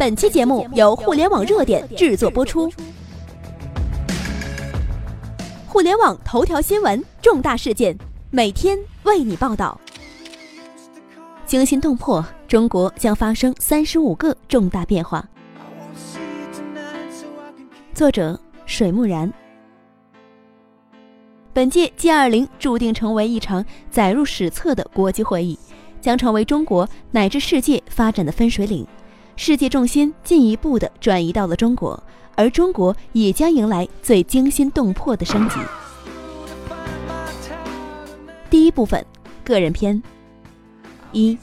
本期节目由互联网热点制作播出。互联网头条新闻，重大事件，每天为你报道。惊心动魄，中国将发生三十五个重大变化。作者：水木然。本届 G20 注定成为一场载入史册的国际会议，将成为中国乃至世界发展的分水岭。世界重心进一步的转移到了中国，而中国也将迎来最惊心动魄的升级。第一部分，个人篇。一，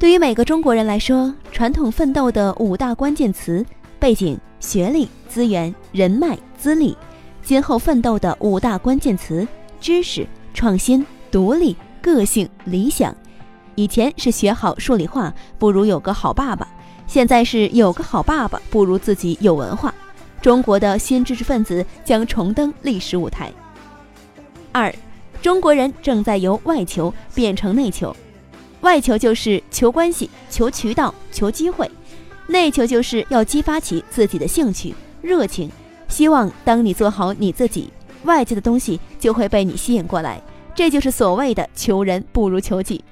对于每个中国人来说，传统奋斗的五大关键词：背景、学历、资源、人脉、资历。今后奋斗的五大关键词：知识、创新、独立、个性、理想。以前是学好数理化，不如有个好爸爸；现在是有个好爸爸，不如自己有文化。中国的新知识分子将重登历史舞台。二，中国人正在由外求变成内求。外求就是求关系、求渠道、求机会；内求就是要激发起自己的兴趣、热情。希望当你做好你自己，外界的东西就会被你吸引过来，这就是所谓的求人不如求己。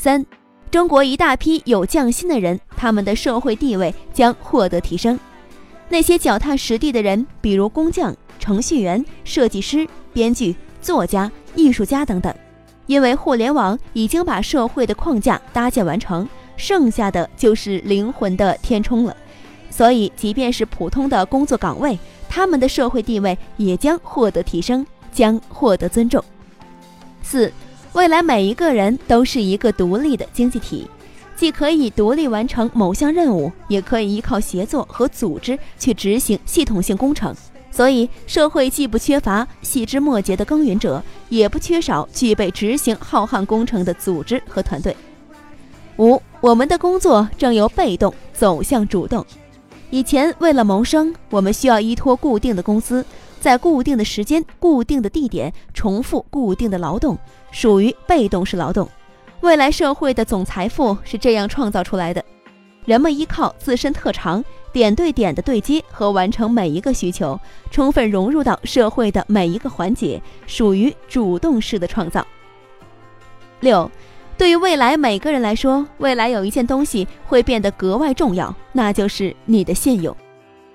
三，中国一大批有匠心的人，他们的社会地位将获得提升。那些脚踏实地的人，比如工匠、程序员、设计师、编剧、作家、艺术家等等，因为互联网已经把社会的框架搭建完成，剩下的就是灵魂的填充了。所以，即便是普通的工作岗位，他们的社会地位也将获得提升，将获得尊重。四，未来每一个人都是一个独立的经济体，既可以独立完成某项任务，也可以依靠协作和组织去执行系统性工程。所以，社会既不缺乏细枝末节的耕耘者，也不缺少具备执行浩瀚工程的组织和团队。五，我们的工作正由被动走向主动。以前为了谋生，我们需要依托固定的工资，在固定的时间、固定的地点重复固定的劳动，属于被动式劳动。未来社会的总财富是这样创造出来的：人们依靠自身特长，点对点的对接和完成每一个需求，充分融入到社会的每一个环节，属于主动式的创造。六。对于未来每个人来说，未来有一件东西会变得格外重要，那就是你的信用。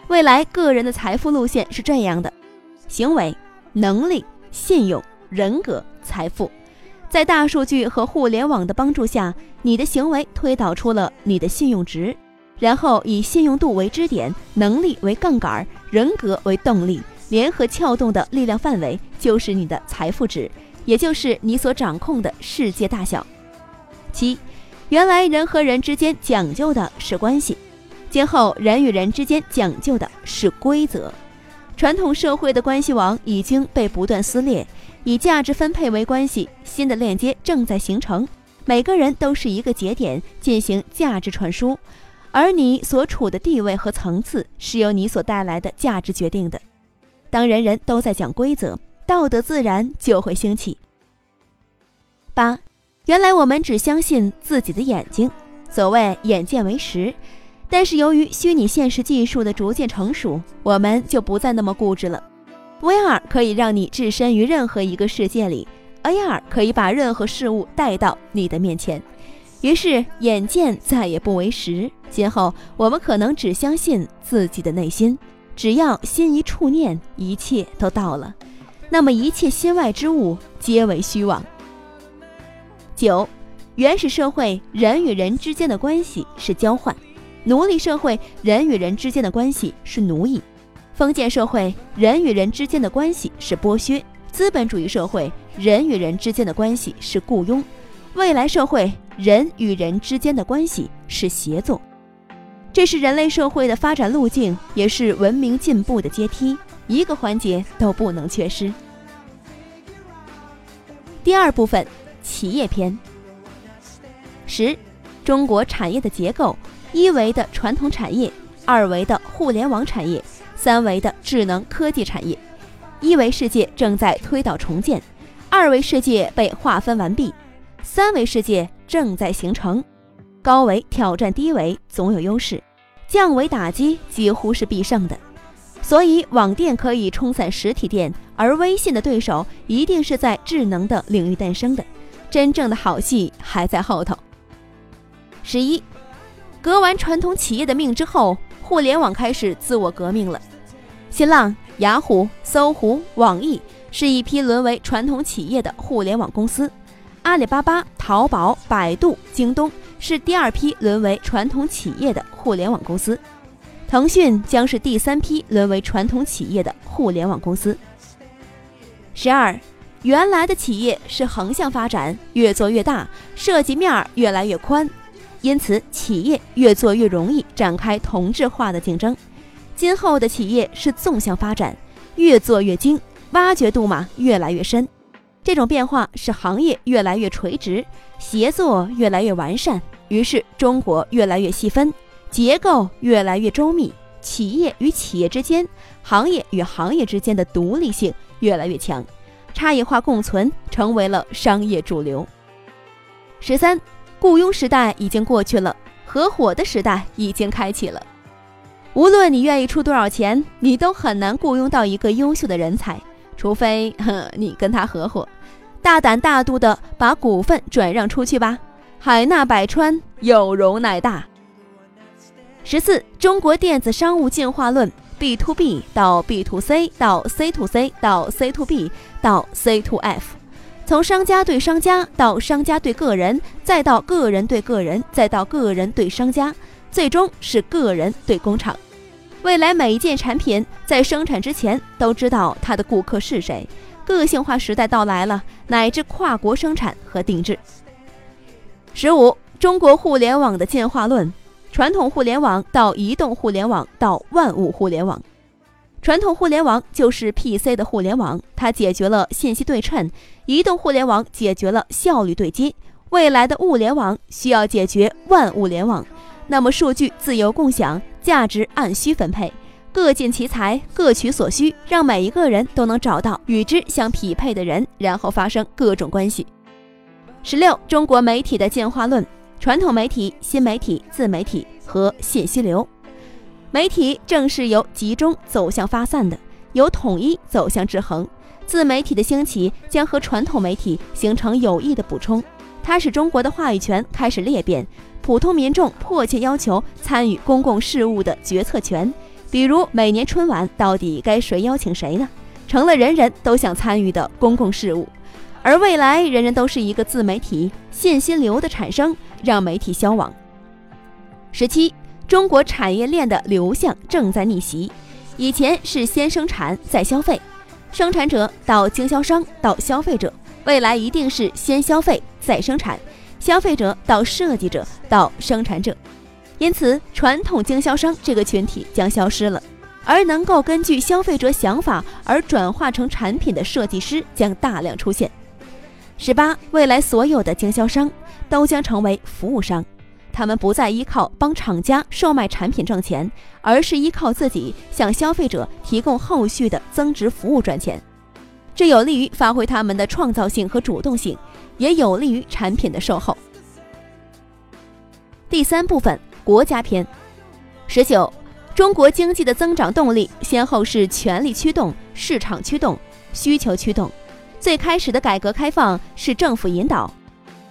未来个人的财富路线是这样的：行为、能力、信用、人格、财富。在大数据和互联网的帮助下，你的行为推导出了你的信用值，然后以信用度为支点，能力为杠杆，人格为动力，联合撬动的力量范围就是你的财富值，也就是你所掌控的世界大小。七，原来人和人之间讲究的是关系，今后人与人之间讲究的是规则。传统社会的关系网已经被不断撕裂，以价值分配为关系，新的链接正在形成。每个人都是一个节点，进行价值传输，而你所处的地位和层次是由你所带来的价值决定的。当人人都在讲规则，道德自然就会兴起。八。原来我们只相信自己的眼睛，所谓眼见为实。但是由于虚拟现实技术的逐渐成熟，我们就不再那么固执了。VR 可以让你置身于任何一个世界里，AR 可以把任何事物带到你的面前。于是眼见再也不为实，今后我们可能只相信自己的内心。只要心一触念，一切都到了。那么一切心外之物皆为虚妄。九，原始社会人与人之间的关系是交换；奴隶社会人与人之间的关系是奴役；封建社会人与人之间的关系是剥削；资本主义社会人与人之间的关系是雇佣；未来社会人与人之间的关系是协作。这是人类社会的发展路径，也是文明进步的阶梯，一个环节都不能缺失。第二部分。企业篇。十，中国产业的结构：一维的传统产业，二维的互联网产业，三维的智能科技产业。一维世界正在推倒重建，二维世界被划分完毕，三维世界正在形成。高维挑战低维总有优势，降维打击几乎是必胜的。所以网店可以冲散实体店，而微信的对手一定是在智能的领域诞生的。真正的好戏还在后头。十一，革完传统企业的命之后，互联网开始自我革命了。新浪、雅虎、搜狐、网易是一批沦为传统企业的互联网公司。阿里巴巴、淘宝、百度、京东是第二批沦为传统企业的互联网公司，腾讯将是第三批沦为传统企业的互联网公司。十二，原来的企业是横向发展，越做越大，涉及面越来越宽，因此企业越做越容易展开同质化的竞争。今后的企业是纵向发展，越做越精，挖掘度嘛越来越深。这种变化使行业越来越垂直，协作越来越完善，于是中国越来越细分，结构越来越周密，企业与企业之间、行业与行业之间的独立性越来越强，差异化共存成为了商业主流。十三，雇佣时代已经过去了，合伙的时代已经开启了。无论你愿意出多少钱，你都很难雇佣到一个优秀的人才。除非你跟他合伙，大胆大度的把股份转让出去吧。海纳百川，有容乃大。十四，中国电子商务进化论：B to B 到 B to C 到 C to C 到 C to B 到 C to F，从商家对商家到商家对个人，再到个人对个人，再到个人对商家，最终是个人对工厂。未来每一件产品在生产之前都知道它的顾客是谁，个性化时代到来了，乃至跨国生产和定制。十五，中国互联网的进化论：传统互联网到移动互联网到万物互联网。传统互联网就是 PC 的互联网，它解决了信息对称；移动互联网解决了效率对接。未来的物联网需要解决万物联网，那么数据自由共享。价值按需分配，各尽其才，各取所需，让每一个人都能找到与之相匹配的人，然后发生各种关系。十六，中国媒体的进化论：传统媒体、新媒体、自媒体和信息流。媒体正是由集中走向发散的，由统一走向制衡。自媒体的兴起将和传统媒体形成有益的补充，它使中国的话语权开始裂变。普通民众迫切要求参与公共事务的决策权，比如每年春晚到底该谁邀请谁呢？成了人人都想参与的公共事务。而未来人人都是一个自媒体，信息流的产生让媒体消亡。十七，中国产业链的流向正在逆袭，以前是先生产再消费，生产者到经销商到消费者，未来一定是先消费再生产。消费者到设计者到生产者，因此传统经销商这个群体将消失了，而能够根据消费者想法而转化成产品的设计师将大量出现。十八，未来所有的经销商都将成为服务商，他们不再依靠帮厂家售卖产品挣钱，而是依靠自己向消费者提供后续的增值服务赚钱，这有利于发挥他们的创造性和主动性。也有利于产品的售后。第三部分国家篇，十九，中国经济的增长动力先后是权力驱动、市场驱动、需求驱动。最开始的改革开放是政府引导，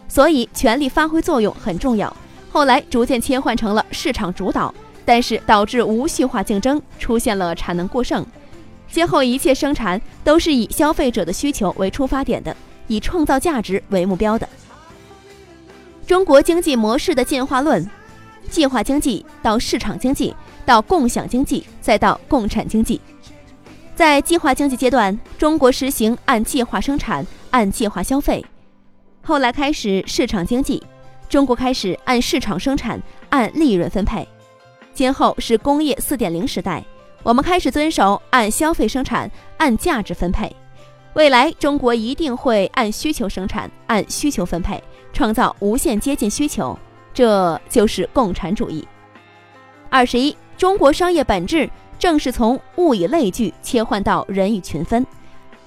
所以权力发挥作用很重要。后来逐渐切换成了市场主导，但是导致无序化竞争，出现了产能过剩。今后一切生产都是以消费者的需求为出发点的。以创造价值为目标的中国经济模式的进化论：计划经济到市场经济，到共享经济，再到共产经济。在计划经济阶段，中国实行按计划生产、按计划消费；后来开始市场经济，中国开始按市场生产、按利润分配。今后是工业四点零时代，我们开始遵守按消费生产、按价值分配。未来中国一定会按需求生产，按需求分配，创造无限接近需求，这就是共产主义。二十一，中国商业本质正是从物以类聚切换到人以群分。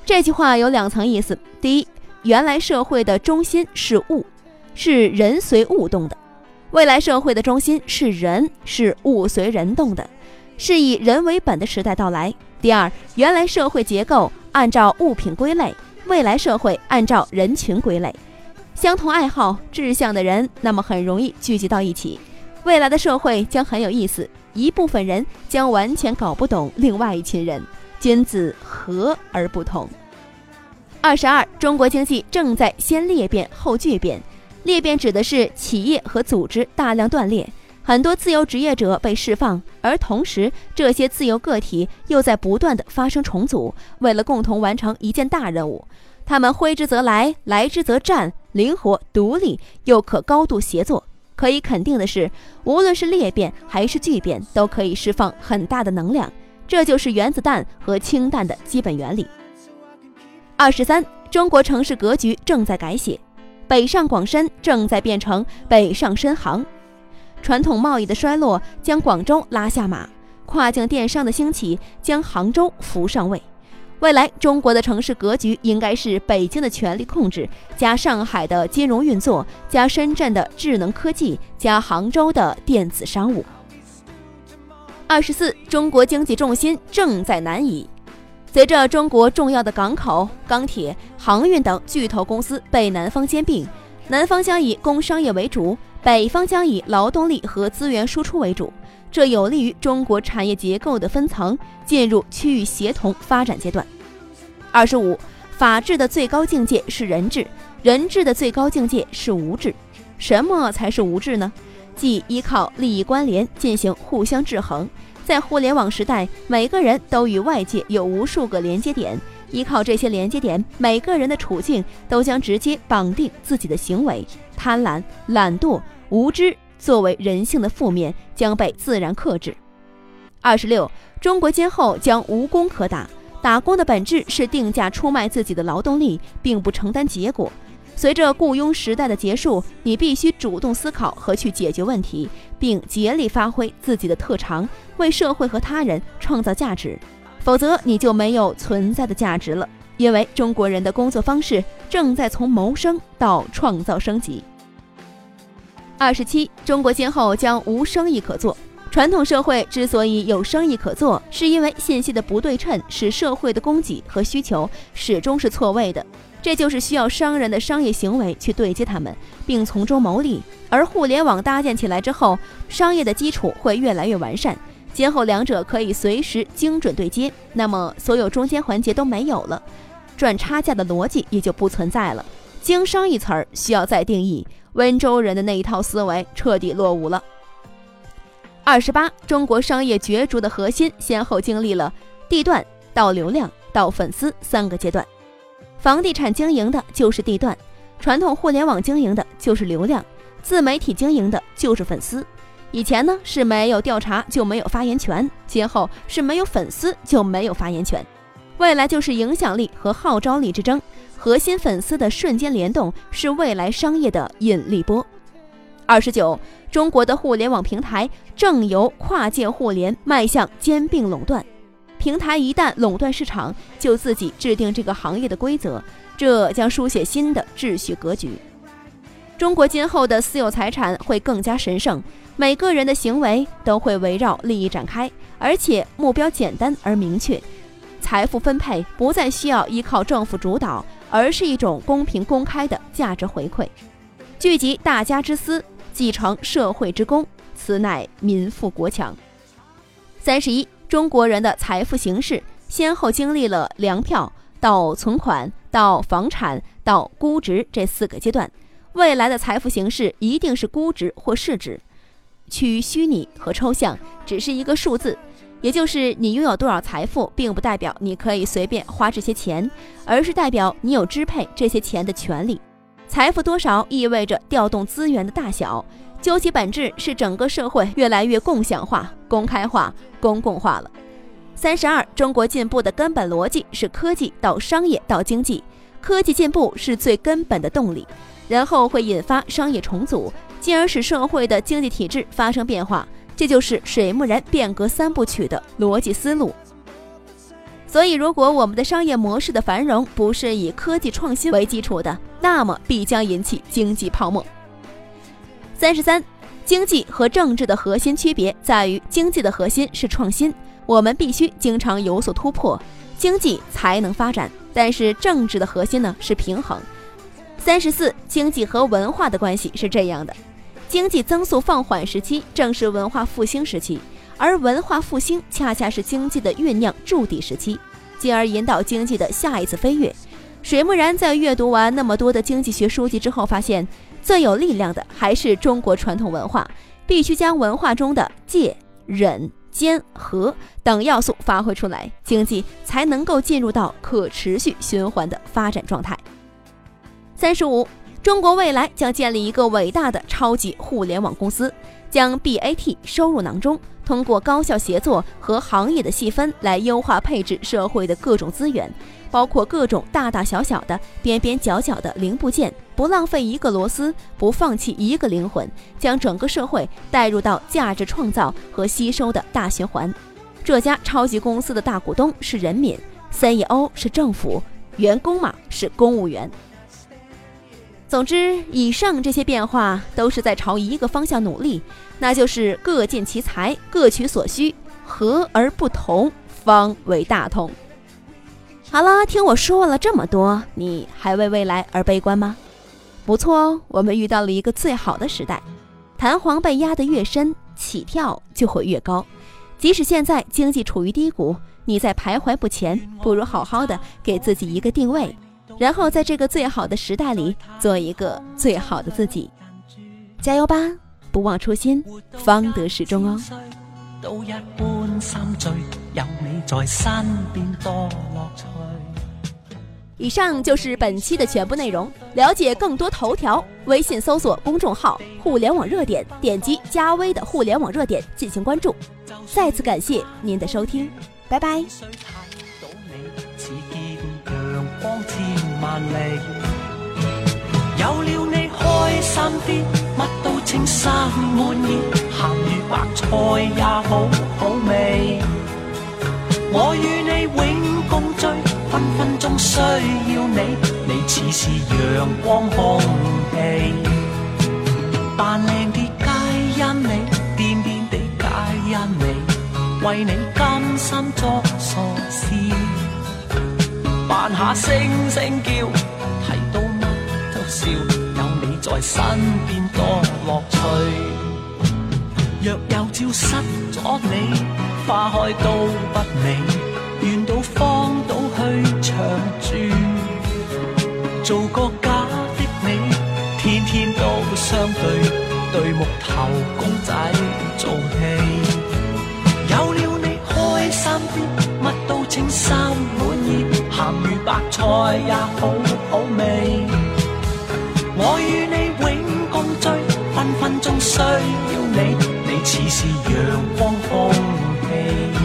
这句话有两层意思：第一，原来社会的中心是物，是人随物动的；未来社会的中心是人，是物随人动的，是以人为本的时代到来。第二，原来社会结构按照物品归类，未来社会按照人群归类。相同爱好、志向的人，那么很容易聚集到一起。未来的社会将很有意思，一部分人将完全搞不懂另外一群人，君子和而不同。二十二，中国经济正在先裂变后聚变。裂变指的是企业和组织大量断裂，很多自由职业者被释放，而同时这些自由个体又在不断的发生重组，为了共同完成一件大任务，他们挥之则来，来之则战，灵活独立又可高度协作。可以肯定的是，无论是裂变还是聚变，都可以释放很大的能量，这就是原子弹和氢弹的基本原理。二十三，中国城市格局正在改写。北上广深正在变成北上深杭，传统贸易的衰落将广州拉下马，跨境电商的兴起将杭州扶上位。未来中国的城市格局应该是北京的权力控制，加上海的金融运作，加深圳的智能科技，加杭州的电子商务。二十四，中国经济重心正在南移。随着中国重要的港口、钢铁、航运等巨头公司被南方兼并，南方将以工商业为主，北方将以劳动力和资源输出为主。这有利于中国产业结构的分层进入区域协同发展阶段。二十五，法治的最高境界是人治，人治的最高境界是无治。什么才是无治呢？即依靠利益关联进行互相制衡。在互联网时代，每个人都与外界有无数个连接点，依靠这些连接点，每个人的处境都将直接绑定自己的行为。贪婪、懒惰、无知作为人性的负面，将被自然克制。二十六，中国今后将无工可打，打工的本质是定价出卖自己的劳动力，并不承担结果。随着雇佣时代的结束，你必须主动思考和去解决问题，并竭力发挥自己的特长，为社会和他人创造价值。否则，你就没有存在的价值了。因为中国人的工作方式正在从谋生到创造升级。二十七，中国今后将无生意可做。传统社会之所以有生意可做，是因为信息的不对称使社会的供给和需求始终是错位的。这就是需要商人的商业行为去对接他们，并从中牟利。而互联网搭建起来之后，商业的基础会越来越完善，今后两者可以随时精准对接，那么所有中间环节都没有了，赚差价的逻辑也就不存在了。经商一词儿需要再定义，温州人的那一套思维彻底落伍了。二十八，中国商业角逐的核心先后经历了地段到流量到粉丝三个阶段。房地产经营的就是地段，传统互联网经营的就是流量，自媒体经营的就是粉丝。以前呢是没有调查就没有发言权，今后是没有粉丝就没有发言权。未来就是影响力和号召力之争，核心粉丝的瞬间联动是未来商业的引力波。二十九，中国的互联网平台正由跨界互联迈向兼并垄断。平台一旦垄断市场，就自己制定这个行业的规则，这将书写新的秩序格局。中国今后的私有财产会更加神圣，每个人的行为都会围绕利益展开，而且目标简单而明确。财富分配不再需要依靠政府主导，而是一种公平公开的价值回馈，聚集大家之私，继承社会之功，此乃民富国强。三十一。中国人的财富形式先后经历了粮票到存款到房产到估值这四个阶段，未来的财富形式一定是估值或市值，趋于虚拟和抽象，只是一个数字，也就是你拥有多少财富，并不代表你可以随便花这些钱，而是代表你有支配这些钱的权利。财富多少意味着调动资源的大小。究其本质，是整个社会越来越共享化、公开化、公共化了。三十二，中国进步的根本逻辑是科技到商业到经济，科技进步是最根本的动力，然后会引发商业重组，进而使社会的经济体制发生变化。这就是水木然变革三部曲的逻辑思路。所以，如果我们的商业模式的繁荣不是以科技创新为基础的，那么必将引起经济泡沫。三十三，经济和政治的核心区别在于，经济的核心是创新，我们必须经常有所突破，经济才能发展；但是政治的核心呢是平衡。三十四，经济和文化的关系是这样的：经济增速放缓时期正是文化复兴时期，而文化复兴恰恰是经济的酝酿筑底时期，进而引导经济的下一次飞跃。水木然在阅读完那么多的经济学书籍之后，发现最有力量的还是中国传统文化，必须将文化中的借、忍、兼、和等要素发挥出来，经济才能够进入到可持续循环的发展状态。三十五，中国未来将建立一个伟大的超级互联网公司，将 BAT 收入囊中。通过高效协作和行业的细分来优化配置社会的各种资源，包括各种大大小小的、边边角角的零部件，不浪费一个螺丝，不放弃一个灵魂，将整个社会带入到价值创造和吸收的大循环。这家超级公司的大股东是人民，CEO 是政府，员工嘛是公务员。总之，以上这些变化都是在朝一个方向努力，那就是各尽其才，各取所需，和而不同，方为大同。好了，听我说了这么多，你还为未来而悲观吗？不错哦，我们遇到了一个最好的时代，弹簧被压得越深，起跳就会越高。即使现在经济处于低谷，你在徘徊不前，不如好好的给自己一个定位。然后在这个最好的时代里，做一个最好的自己，加油吧！不忘初心，方得始终哦。以上就是本期的全部内容。了解更多头条，微信搜索公众号“互联网热点”，点击加微的“互联网热点”进行关注。再次感谢您的收听，拜拜。万里，有了你开心啲，乜都称心满意，咸鱼白菜也好好味。我与你永共聚，分分钟需要你，你似是阳光空气。扮靓啲皆因你，癫癫地皆因你，为你甘心作傻事。扮下声声叫，睇到乜都笑，有你在身边多乐趣。若有朝失咗你，花开都不美，愿到荒岛去长住，做个假的你，天天都相对，对木头公仔做戏。有了你开心啲，乜都称心满意。白菜也好好味，我与你永共聚，分分钟需要你，你似是阳光空气。